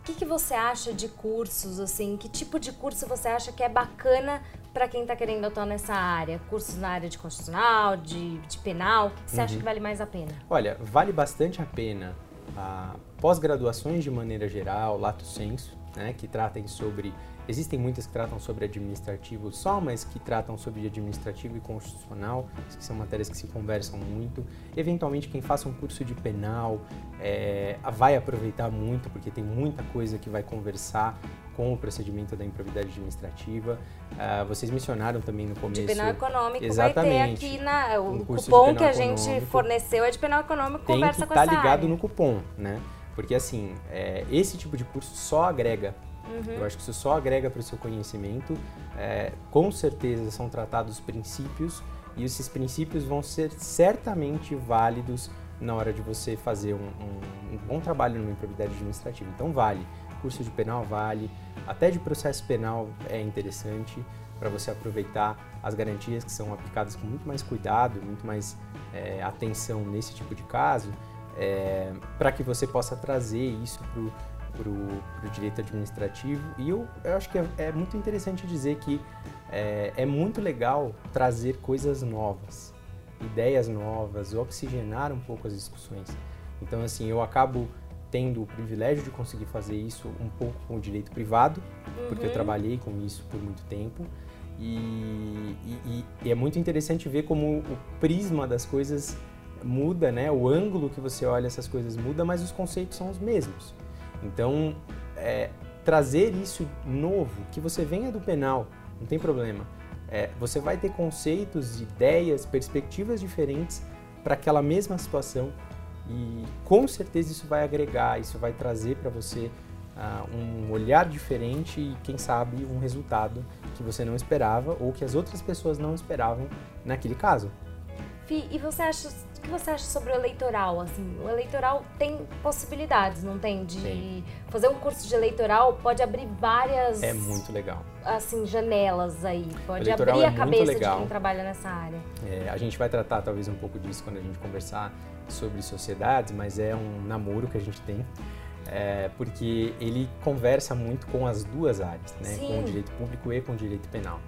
Speaker 1: o que, que você acha de cursos, assim? Que tipo de curso você acha que é bacana para quem está querendo atuar nessa área? Cursos na área de constitucional, de, de penal? O que, você uhum. acha que vale mais a pena?
Speaker 3: Olha, vale bastante a pena a pós-graduações de maneira geral, lato senso, né, que tratem sobre Existem muitas que tratam sobre administrativo só, mas que tratam sobre administrativo e constitucional, que são matérias que se conversam muito. Eventualmente, quem faça um curso de penal é, vai aproveitar muito, porque tem muita coisa que vai conversar com o procedimento da improbidade administrativa. Uh, vocês mencionaram também no começo.
Speaker 1: De penal econômico exatamente, vai ter aqui na o cupom que a gente forneceu é de penal econômico, conversa com
Speaker 3: tá
Speaker 1: essa
Speaker 3: ligado
Speaker 1: área.
Speaker 3: no cupom, né? Porque assim, é, esse tipo de curso só agrega Uhum. Eu acho que isso só agrega para o seu conhecimento. É, com certeza são tratados princípios e esses princípios vão ser certamente válidos na hora de você fazer um, um, um bom trabalho numa improbidade administrativa. Então vale. Curso de penal vale, até de processo penal é interessante para você aproveitar as garantias que são aplicadas com muito mais cuidado, muito mais é, atenção nesse tipo de caso, é, para que você possa trazer isso para o para o direito administrativo. E eu, eu acho que é, é muito interessante dizer que é, é, muito legal trazer coisas novas, ideias novas, oxigenar um pouco as discussões. Então, assim, eu acabo tendo o privilégio de conseguir fazer isso um pouco com o direito privado, uhum. porque eu uhum. trabalhei com isso por muito tempo. E, e, e, é muito interessante ver como o prisma das coisas muda, né? O ângulo que você olha essas coisas muda, mas os conceitos são os mesmos. Então, é, trazer isso novo, que você venha do penal, não tem problema. É, você vai ter conceitos, ideias, perspectivas diferentes para aquela mesma situação e com certeza isso vai agregar, isso vai trazer para você uh, um olhar diferente e quem sabe um resultado que você não esperava ou que as outras pessoas não esperavam naquele caso.
Speaker 1: Fih, e você acha o que você acha sobre o eleitoral? Assim, o eleitoral tem possibilidades, não tem? De tem. fazer um curso de eleitoral pode abrir várias.
Speaker 3: É muito legal.
Speaker 1: Assim, janelas aí. Pode abrir
Speaker 3: é
Speaker 1: a cabeça de quem trabalha nessa área.
Speaker 3: É, a gente vai tratar talvez um pouco disso quando a gente conversar sobre sociedades, mas é um namoro que a gente tem. É, porque ele conversa muito com as duas áreas, né? Sim. com o direito público e com o direito penal.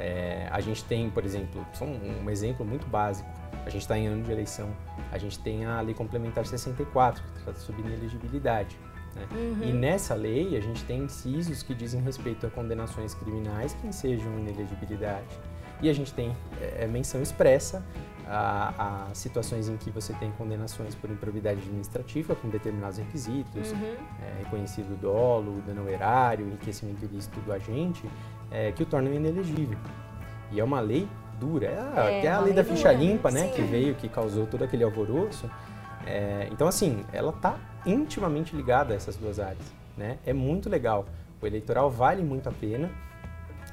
Speaker 3: É, a gente tem, por exemplo, só um, um exemplo muito básico, a gente está em ano de eleição, a gente tem a Lei Complementar 64, que trata sobre inelegibilidade. Né? Uhum. E nessa lei a gente tem incisos que dizem respeito a condenações criminais que ensejam inelegibilidade. E a gente tem é, menção expressa a, a, situações em que você tem condenações por improbidade administrativa com determinados requisitos, uhum. é, reconhecido dolo, dano erário, enriquecimento ilícito do agente, é, que o tornam inelegível. E é uma lei dura. É, é, é a lei da ficha limpa, né? Sim. Que veio, que causou todo aquele alvoroço. É, então, assim, ela está intimamente ligada a essas duas áreas. Né? É muito legal. O eleitoral vale muito a pena.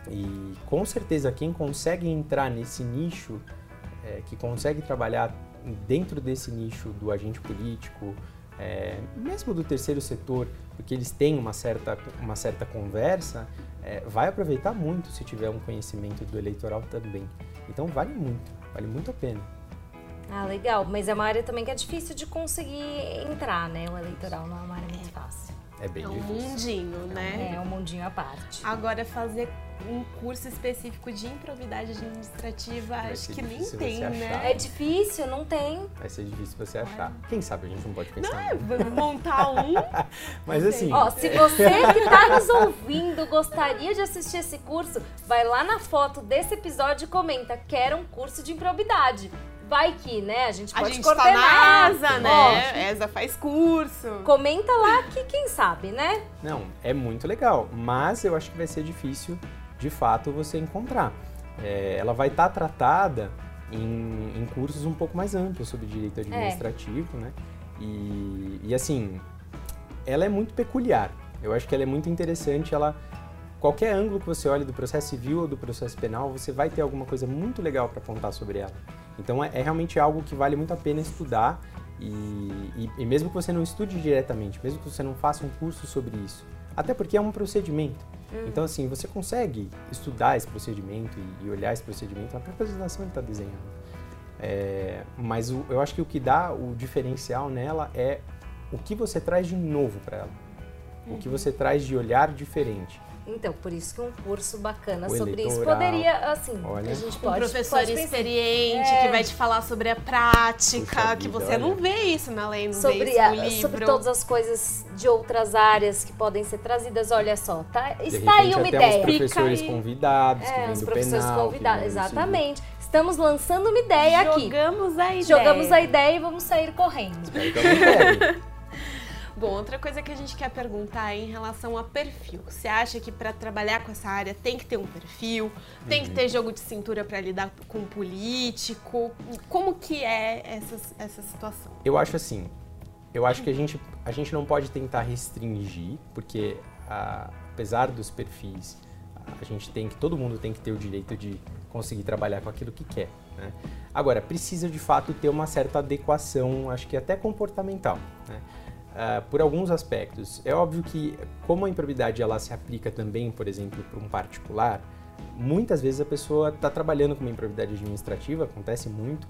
Speaker 3: E com certeza quem consegue entrar nesse nicho, é, que consegue trabalhar dentro desse nicho do agente político, é, mesmo do terceiro setor, porque eles têm uma certa, uma certa conversa, é, vai aproveitar muito se tiver um conhecimento do eleitoral também. Então vale muito, vale muito a pena.
Speaker 1: Ah, legal. Mas é uma área também que é difícil de conseguir entrar, né? O eleitoral não é uma área muito fácil.
Speaker 3: É bem
Speaker 2: é
Speaker 3: um
Speaker 2: difícil. mundinho, né?
Speaker 1: É um mundinho à parte.
Speaker 2: Agora, fazer um curso específico de improvidade administrativa, Vai acho que nem tem, né?
Speaker 1: É difícil, não tem.
Speaker 3: Vai ser difícil você achar. Quem sabe a gente não pode pensar.
Speaker 2: Não, é, vamos montar um.
Speaker 3: Mas assim.
Speaker 1: Ó, se você que está nos ouvindo gostaria de assistir esse curso, vai lá na foto desse episódio e comenta: quero um curso de improbidade. Vai que, né? A gente pode a gente coordenar.
Speaker 2: Tá na ESA, né? Ó, ESA faz curso.
Speaker 1: Comenta lá que quem sabe, né?
Speaker 3: Não, é muito legal, mas eu acho que vai ser difícil, de fato, você encontrar. é, ela vai estar tá tratada em, em, cursos um pouco mais amplos sobre direito administrativo, é. né? E, e assim, ela é muito peculiar. Eu acho que ela é muito interessante, ela qualquer ângulo que você olhe do processo civil ou do processo penal, você vai ter alguma coisa muito legal para contar sobre ela. Então é, é, realmente algo que vale muito a pena estudar e, e, e, mesmo que você não estude diretamente, mesmo que você não faça um curso sobre isso, até porque é um procedimento. Hum. Então assim, você consegue estudar esse procedimento e, e olhar esse procedimento, a própria legislação está desenhando. É, mas o, eu acho que o que dá o diferencial nela é o que você traz de novo para ela. Uhum. O que uhum. você traz de olhar diferente.
Speaker 1: Então, por isso que um curso bacana o sobre isso poderia, assim,
Speaker 2: Olha. a gente pode... Um professor pode experiente é. que vai te falar sobre a prática, que você olha. não vê isso na lei, não sobre vê isso no livro.
Speaker 1: Sobre todas as coisas de outras áreas que podem ser trazidas, olha só, tá? De está repente, aí uma
Speaker 3: até
Speaker 1: ideia.
Speaker 3: Os professores convidados, é,
Speaker 1: os
Speaker 3: do
Speaker 1: professores
Speaker 3: penal,
Speaker 1: convidados, exatamente. Estamos lançando uma ideia
Speaker 2: Jogamos
Speaker 1: aqui.
Speaker 2: Jogamos a ideia.
Speaker 1: Jogamos a ideia e vamos sair correndo.
Speaker 3: Eu
Speaker 2: Bom, outra coisa que a gente quer perguntar é em relação a perfil. Você acha que para trabalhar com essa área tem que ter um perfil? Tem que uhum. ter jogo de cintura para lidar com político? Como que é essa, essa situação?
Speaker 3: Eu acho assim, eu acho que a gente, a gente não pode tentar restringir, porque a, apesar dos perfis, a gente tem que, todo mundo tem que ter o direito de conseguir trabalhar com aquilo que quer. Né? Agora, precisa de fato ter uma certa adequação, acho que até comportamental. Né? Uh, por alguns aspectos. É óbvio que, como a improbidade ela se aplica também, por exemplo, para um particular, muitas vezes a pessoa está trabalhando com uma improbidade administrativa, acontece muito,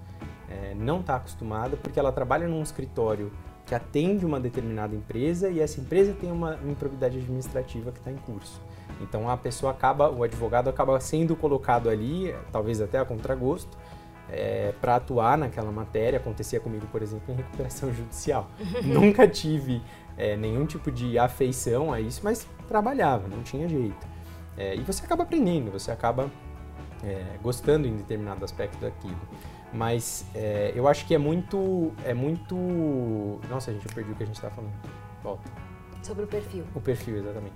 Speaker 3: é, não está acostumada, porque ela trabalha num escritório que atende uma determinada empresa e essa empresa tem uma improbidade administrativa que está em curso. Então a pessoa acaba, o advogado acaba sendo colocado ali, talvez até a contragosto, é, para atuar naquela matéria. Acontecia comigo, por exemplo, em recuperação judicial. Nunca tive é, nenhum tipo de afeição a isso, mas trabalhava, não tinha jeito. É, e você acaba aprendendo, você acaba é, gostando em determinado aspecto daquilo. Mas é, eu acho que é muito, é muito... Nossa, gente, eu perdi o que a gente estava falando. Volta.
Speaker 1: Sobre o perfil.
Speaker 3: O perfil, exatamente.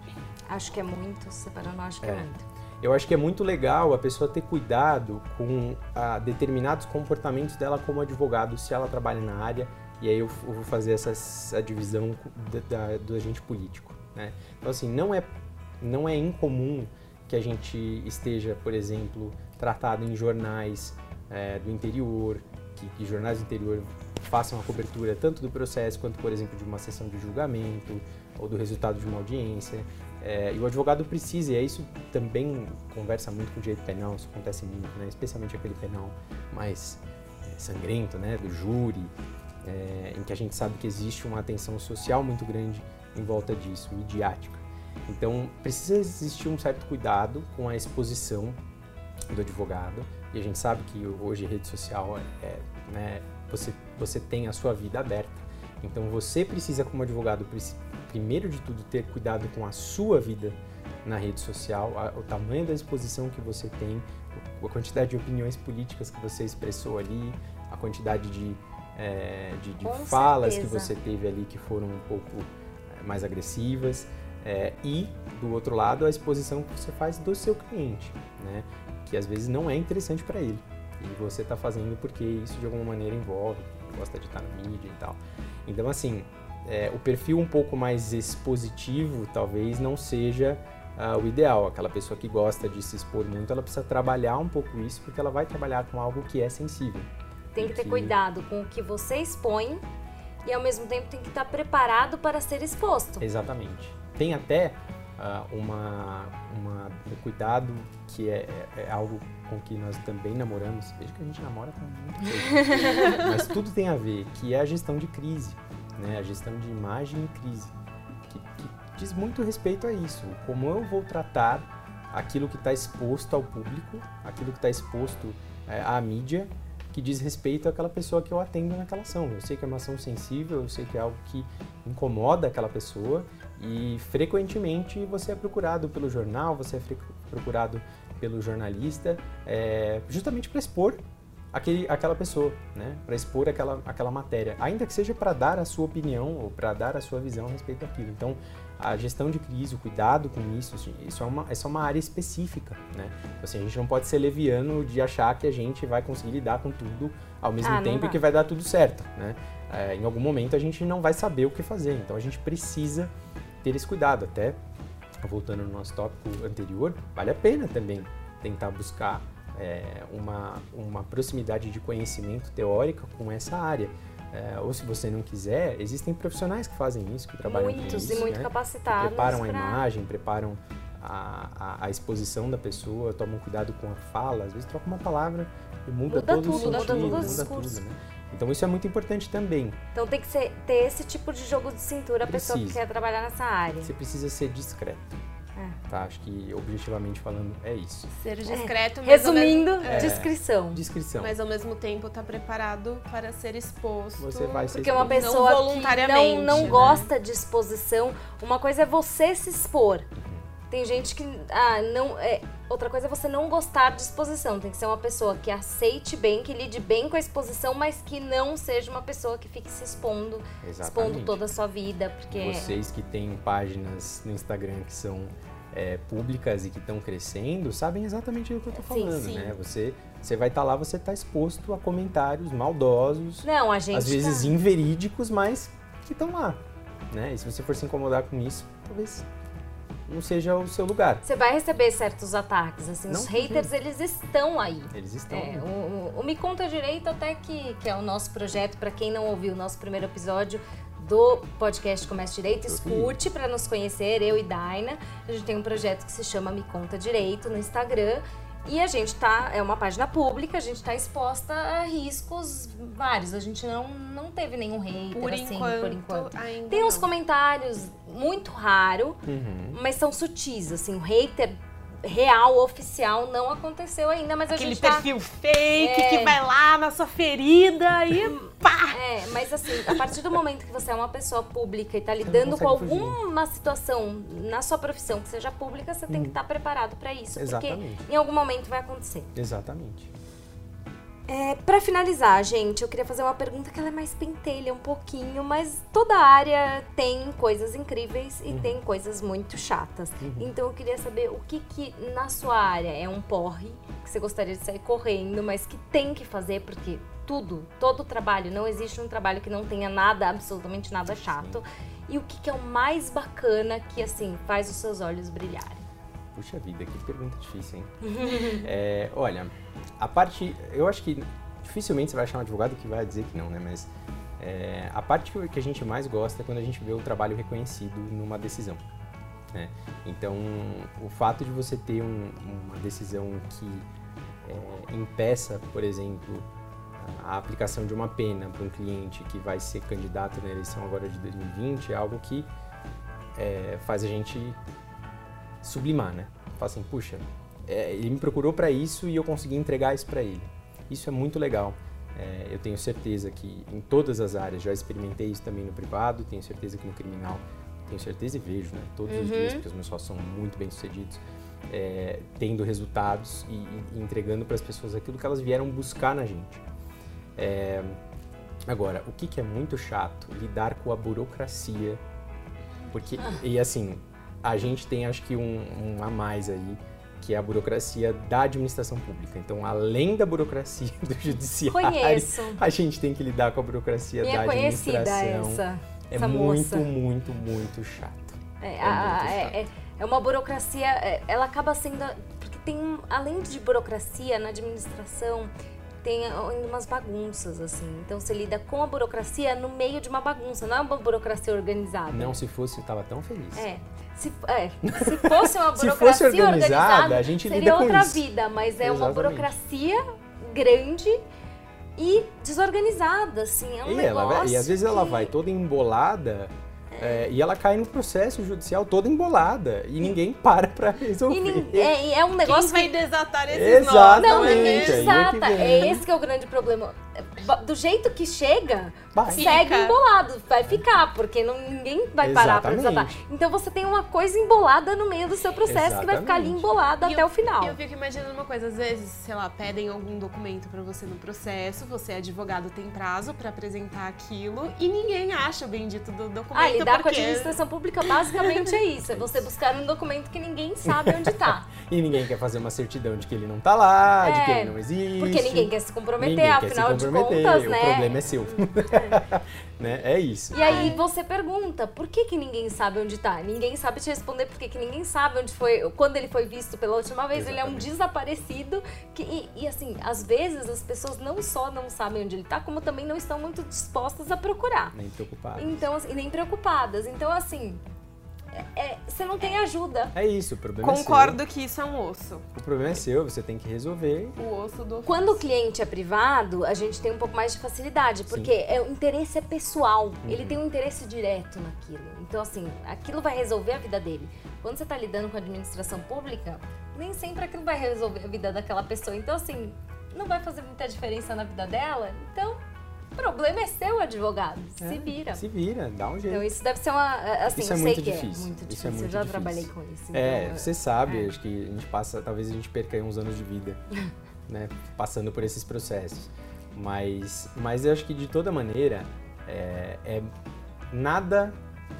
Speaker 1: Acho que é muito, separando, acho que é, é muito.
Speaker 3: Eu acho que é muito legal a pessoa ter cuidado com a, ah, determinados comportamentos dela como advogado, se ela trabalha na área, e aí eu, eu vou fazer essa, essa divisão da, da, do agente político. Né? Então, assim, não é, não é incomum que a gente esteja, por exemplo, tratado em jornais é, do interior, que, que jornais do interior façam a cobertura tanto do processo quanto, por exemplo, de uma sessão de julgamento ou do resultado de uma audiência. É, e o advogado precisa, e é isso também conversa muito com o direito penal, isso acontece muito, né? especialmente aquele penal mais é, sangrento, né? do júri, é, em que a gente sabe que existe uma atenção social muito grande em volta disso, midiática. Então, precisa existir um certo cuidado com a exposição do advogado, e a gente sabe que hoje rede social é, né, você, você tem a sua vida aberta. Então, você precisa, como advogado, primeiro de tudo, ter cuidado com a sua vida na rede social, a, o tamanho da exposição que você tem, a quantidade de opiniões políticas que você expressou ali, a quantidade de, é, de, de falas certeza. que você teve ali que foram um pouco é, mais agressivas. É, e, do outro lado, a exposição que você faz do seu cliente, né? que às vezes não é interessante para ele. E você está fazendo porque isso de alguma maneira envolve, gosta de estar na mídia e tal. Então, assim, é, o perfil um pouco mais expositivo talvez não seja uh, o ideal. Aquela pessoa que gosta de se expor muito, ela precisa trabalhar um pouco isso, porque ela vai trabalhar com algo que é sensível.
Speaker 1: Tem que ter que... cuidado com o que você expõe e ao mesmo tempo tem que estar preparado para ser exposto.
Speaker 3: Exatamente. Tem até uh, uma, uma, um cuidado que é, é, é, algo com que nós também namoramos. Veja que a gente namora com muito tempo. Mas tudo tem a ver, que é a gestão de crise né, a gestão de imagem e crise, que, que diz muito respeito a isso, como eu vou tratar aquilo que está exposto ao público, aquilo que está exposto é, à mídia, que diz respeito àquela pessoa que eu atendo naquela ação. Eu sei que é uma ação sensível, eu sei que é algo que incomoda aquela pessoa e frequentemente você é procurado pelo jornal, você é procurado pelo jornalista, é, justamente para expor aquele, aquela pessoa, né? Para expor aquela, aquela matéria, ainda que seja para dar a sua opinião ou para dar a sua visão a respeito daquilo. Então, a gestão de crise, o cuidado com isso, assim, isso é uma, essa é uma área específica, né? Então, assim, a gente não pode ser leviano de achar que a gente vai conseguir lidar com tudo ao mesmo
Speaker 1: Ah,
Speaker 3: tempo e que vai dar tudo certo, né? É, em algum momento a gente não vai saber o que fazer, então a gente precisa ter esse cuidado. Até voltando no nosso tópico anterior, vale a pena também tentar buscar é, uma, uma proximidade de conhecimento teórica com essa área. É, ou se você não quiser, existem profissionais que fazem isso, que trabalham com
Speaker 1: Muitos
Speaker 3: isso,
Speaker 1: e muito
Speaker 3: né?
Speaker 1: capacitados.
Speaker 3: preparam a
Speaker 1: pra-
Speaker 3: imagem, preparam a, a, a exposição da pessoa, tomam cuidado com a fala, às vezes troca uma palavra e muda,
Speaker 1: Muda
Speaker 3: todo o
Speaker 1: tudo, muda
Speaker 3: sentido,
Speaker 1: todo o
Speaker 3: muda
Speaker 1: discurso.
Speaker 3: tudo, né? Então isso é muito importante também.
Speaker 1: Então tem que ser, ter esse tipo de jogo de cintura a pessoa que quer trabalhar nessa área.
Speaker 3: Você precisa ser discreto.
Speaker 1: É.
Speaker 3: Tá? Acho que objetivamente falando é isso.
Speaker 2: Ser discreto, mas ao
Speaker 1: Resumindo,
Speaker 2: mesmo- é,
Speaker 1: descrição.
Speaker 3: Descrição.
Speaker 2: mas ao mesmo tempo tá preparado para ser exposto.
Speaker 3: Você vai ser
Speaker 1: Porque uma
Speaker 3: Não
Speaker 1: pessoa que
Speaker 2: voluntariamente,
Speaker 1: não, não
Speaker 2: né?
Speaker 1: gosta de exposição, uma coisa é você se expor. Tem gente que. Ah, não. É, outra coisa é você não gostar de exposição. Tem que ser uma pessoa que aceite bem, que lide bem com a exposição, mas que não seja uma pessoa que fique se expondo, expondo
Speaker 3: Exatamente.
Speaker 1: toda a sua vida. Porque.
Speaker 3: Vocês que têm páginas no Instagram que são é, públicas e que estão crescendo, sabem exatamente do que eu tô
Speaker 1: Sim,
Speaker 3: falando,
Speaker 2: sim.
Speaker 3: né? Você, você vai estar lá, você está exposto a comentários maldosos,
Speaker 1: Não, a gente.
Speaker 3: às vezes
Speaker 1: tá-
Speaker 3: inverídicos, mas que estão lá, né? E se você for se incomodar com isso, talvez não seja o seu lugar.
Speaker 1: Você vai receber certos ataques, assim,
Speaker 3: Não
Speaker 1: os haters, eles estão aí.
Speaker 3: Eles estão.
Speaker 1: É, o, o- Me Conta Direito, até que, que é o nosso projeto, para quem não ouviu o nosso primeiro episódio do podcast Comércio Direito, escute para nos conhecer, eu e Daina. A gente tem um projeto que se chama Me Conta Direito no Instagram. E a gente tá, é uma página pública, a gente tá exposta a riscos vários. A gente não, não teve nenhum hater,
Speaker 2: Por
Speaker 1: assim,
Speaker 2: enquanto,
Speaker 1: por enquanto.
Speaker 2: ainda
Speaker 1: Tem uns
Speaker 2: não.
Speaker 1: comentários muito raro,
Speaker 3: Uhum.
Speaker 1: mas são sutis, assim, o hater real, oficial, não aconteceu ainda, mas a
Speaker 2: Aquele
Speaker 1: gente tá...
Speaker 2: perfil fake
Speaker 1: É.
Speaker 2: que vai lá na sua ferida e pá!
Speaker 1: É, mas assim, a partir do momento que você é uma pessoa pública e tá lidando com
Speaker 3: consegue fugir.
Speaker 1: alguma situação na sua profissão que seja pública, você tem que estar preparado para isso,
Speaker 3: Exatamente.
Speaker 1: porque em algum momento vai acontecer.
Speaker 3: Exatamente.
Speaker 1: É, para finalizar, gente, eu queria fazer uma pergunta que ela é mais pentelha um pouquinho, mas toda área tem coisas incríveis e tem coisas muito chatas. Então eu queria saber o que que na sua área é um porre que você gostaria de sair correndo, mas que tem que fazer porque tudo, todo trabalho, não existe um trabalho que não tenha nada, absolutamente nada chato. E o que que é o mais bacana que assim faz os seus olhos brilharem?
Speaker 3: Puxa vida, que pergunta difícil, hein? É, olha, a parte. Eu acho que dificilmente você vai achar um advogado que vai dizer que não, né? Mas é, a parte que a gente mais gosta é quando a gente vê o trabalho reconhecido numa decisão. né? Então, o fato de você ter um- uma decisão que é, impeça, por exemplo, a aplicação de uma pena para um cliente que vai ser candidato na eleição agora de 2020 é algo que é, faz a gente sublimar, né? Fala assim, puxa, é, ele me procurou para isso e eu consegui entregar isso para ele. Isso é muito legal. É, eu tenho certeza que em todas as áreas, já experimentei isso também no privado, tenho certeza que no criminal, tenho certeza e vejo, né? Todos os dias, porque os meus sócios são muito bem sucedidos, é, tendo resultados e, e entregando para as pessoas aquilo que elas vieram buscar na gente. É, agora, o que, que é muito chato? Lidar com a burocracia. Porque, e assim, a gente tem acho que um, um a mais aí, que é a burocracia da administração pública. Então, além da burocracia do judiciário,
Speaker 1: Conheço.
Speaker 3: a gente tem que lidar com a burocracia
Speaker 1: Minha
Speaker 3: da administração.
Speaker 1: essa,
Speaker 3: é
Speaker 1: essa
Speaker 3: muito, muito, muito chato.
Speaker 1: É,
Speaker 3: É
Speaker 1: a-
Speaker 3: muito
Speaker 1: é-
Speaker 3: chato.
Speaker 1: é- é uma burocracia, é, ela acaba sendo. Porque tem, além de burocracia na administração, tem umas bagunças, assim. Então você lida com a burocracia no meio de uma bagunça, não é uma burocracia organizada.
Speaker 3: Não, se fosse, eu tava tão feliz.
Speaker 1: É. Se, é, se fosse uma
Speaker 3: Se
Speaker 1: burocracia
Speaker 3: fosse organizada, a gente
Speaker 1: seria
Speaker 3: lida com
Speaker 1: outra
Speaker 3: isso.
Speaker 1: vida, mas é uma
Speaker 3: Exatamente.
Speaker 1: burocracia grande e desorganizada, assim. É um
Speaker 3: E, ela vai-
Speaker 1: negócio
Speaker 3: e às vezes ela
Speaker 1: que-
Speaker 3: vai toda embolada é, e ela cai no processo judicial toda embolada e ninguém para pra resolver.
Speaker 1: E nin- é, é um
Speaker 2: Quem
Speaker 1: negócio
Speaker 2: vai
Speaker 1: que
Speaker 2: desatar esses
Speaker 3: Exatamente.
Speaker 2: nós, não é
Speaker 3: é
Speaker 1: Exata, é esse que é o grande problema. Do jeito que chega,
Speaker 3: Vai.
Speaker 1: segue
Speaker 2: Fica.
Speaker 1: embolado, vai ficar, porque não, ninguém vai parar pra
Speaker 3: Exatamente.
Speaker 1: desatar. Então você tem uma coisa embolada no meio do seu processo que vai ficar ali
Speaker 3: Exatamente.
Speaker 1: embolada
Speaker 2: E
Speaker 1: até
Speaker 2: eu-
Speaker 1: o final.
Speaker 2: Eu fico imaginando uma coisa, às vezes, sei lá, pedem algum documento pra você no processo, você é advogado, tem prazo pra apresentar aquilo e ninguém acha o bendito do documento.
Speaker 1: Ah, lidar com a
Speaker 2: porque...
Speaker 1: administração pública basicamente é isso. É você buscar um documento que ninguém sabe onde tá.
Speaker 3: E ninguém quer fazer uma certidão de que ele não tá lá, de que
Speaker 1: É,
Speaker 3: ele não existe.
Speaker 1: Porque ninguém quer se comprometer,
Speaker 3: Ninguém quer se
Speaker 1: afinal de
Speaker 3: comprometer,
Speaker 1: contas,
Speaker 3: o
Speaker 1: né?
Speaker 3: problema é seu. né? É isso.
Speaker 1: E aí você pergunta, por que, que ninguém sabe onde tá? Ninguém sabe te responder por que que ninguém sabe onde foi, quando ele foi visto pela última vez. Ele é um
Speaker 3: Exatamente.
Speaker 1: desaparecido. Que, e, e, assim, às vezes as pessoas não só não sabem onde ele tá, como também não estão muito dispostas a procurar.
Speaker 3: Nem preocupado.
Speaker 1: Então, assim, e nem preocupadas. Então, assim, é- é- você não tem ajuda.
Speaker 3: É isso, o problema
Speaker 2: Concordo que isso é um osso.
Speaker 3: é seu. O problema é seu, você tem que resolver.
Speaker 2: O osso do
Speaker 1: Quando o cliente é privado, a gente tem um pouco mais de facilidade, porque é, o interesse é pessoal. Ele tem um interesse direto naquilo. Então, assim, aquilo vai resolver a vida dele. Quando você está lidando com a administração pública, nem sempre aquilo vai resolver a vida daquela pessoa. Então, assim, não vai fazer muita diferença na vida dela. Então, o problema é seu, advogado. Se
Speaker 3: É,
Speaker 1: vira.
Speaker 3: Se vira, dá um jeito.
Speaker 1: Então, isso deve ser uma. Assim,
Speaker 3: Isso é
Speaker 1: eu
Speaker 3: muito
Speaker 1: sei que
Speaker 3: difícil.
Speaker 1: é muito
Speaker 3: Isso é
Speaker 1: difícil.
Speaker 3: muito
Speaker 1: eu já
Speaker 3: difícil.
Speaker 1: trabalhei com isso.
Speaker 3: É,
Speaker 1: então,
Speaker 3: você sabe,
Speaker 1: é.
Speaker 3: acho que a gente passa, talvez a gente perca aí uns anos de vida, né, passando por esses processos. Mas, mas eu acho que de toda maneira, é, é- nada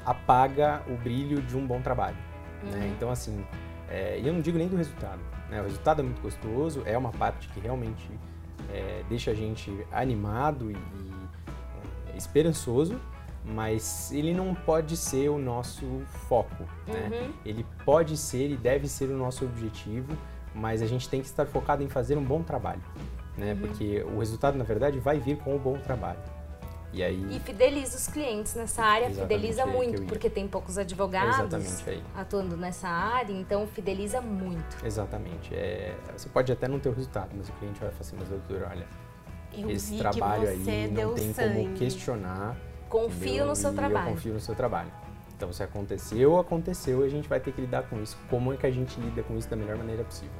Speaker 3: apaga o brilho de um bom trabalho. né?
Speaker 1: Uhum.
Speaker 3: Então, assim, é, e eu não digo nem do resultado. né? O resultado é muito gostoso, é uma parte que realmente é, deixa a gente animado e, e, é, esperançoso, mas ele não pode ser o nosso foco. Né?
Speaker 1: Uhum.
Speaker 3: Ele pode ser e deve ser o nosso objetivo, mas a gente tem que estar focado em fazer um bom trabalho, né? Porque o resultado, na verdade, vai vir com o bom trabalho. E aí,
Speaker 1: E fideliza os clientes nessa área,
Speaker 3: Exatamente,
Speaker 1: fideliza
Speaker 3: é
Speaker 1: muito, porque tem poucos
Speaker 3: é
Speaker 1: advogados
Speaker 3: aí.
Speaker 1: atuando nessa área, então fideliza muito.
Speaker 3: Exatamente. É, você pode até não ter o resultado, mas o cliente vai falar assim, mas doutor, olha,
Speaker 2: Eu
Speaker 3: esse trabalho aí não tem
Speaker 2: sangue.
Speaker 3: como questionar.
Speaker 1: Confio
Speaker 3: entendeu?
Speaker 1: no seu
Speaker 3: E
Speaker 1: trabalho.
Speaker 3: Eu confio no seu trabalho. Então, se aconteceu, aconteceu e a gente vai ter que lidar com isso. Como é que a gente lida com isso da melhor maneira possível?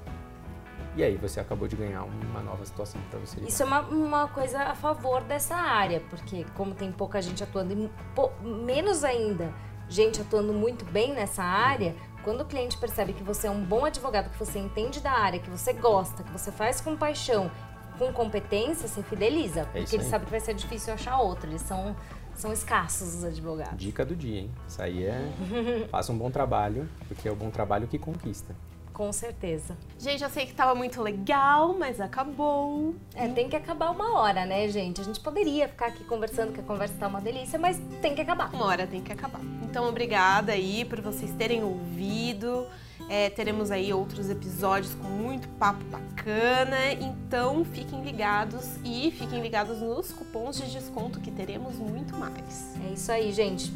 Speaker 3: E aí, você acabou de ganhar uma nova situação para você lidar.
Speaker 1: Isso é uma, uma coisa a favor dessa área, porque como tem pouca gente atuando, e pou- menos ainda gente atuando muito bem nessa área, quando o cliente percebe que você é um bom advogado, que você entende da área, que você gosta, que você faz com paixão, com competência, você fideliza.
Speaker 3: É
Speaker 1: porque ele sabe que vai ser difícil achar outro. Eles são, são escassos os advogados.
Speaker 3: Dica do dia, hein? Isso aí é. faça um bom trabalho, porque é o bom trabalho que conquista.
Speaker 1: Com certeza.
Speaker 2: Gente, eu sei que tava muito legal, mas acabou.
Speaker 1: É, tem que acabar uma hora, né, gente? A gente poderia ficar aqui conversando, que a conversa tá uma delícia, mas tem que acabar.
Speaker 2: Uma hora tem que acabar. Então, obrigada aí por vocês terem ouvido. É, teremos aí outros episódios com muito papo bacana. Então, fiquem ligados e fiquem ligados nos cupons de desconto que teremos muito mais.
Speaker 1: É isso aí, gente.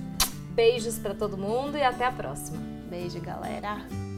Speaker 1: Beijos pra todo mundo e até a próxima.
Speaker 2: Beijo, galera!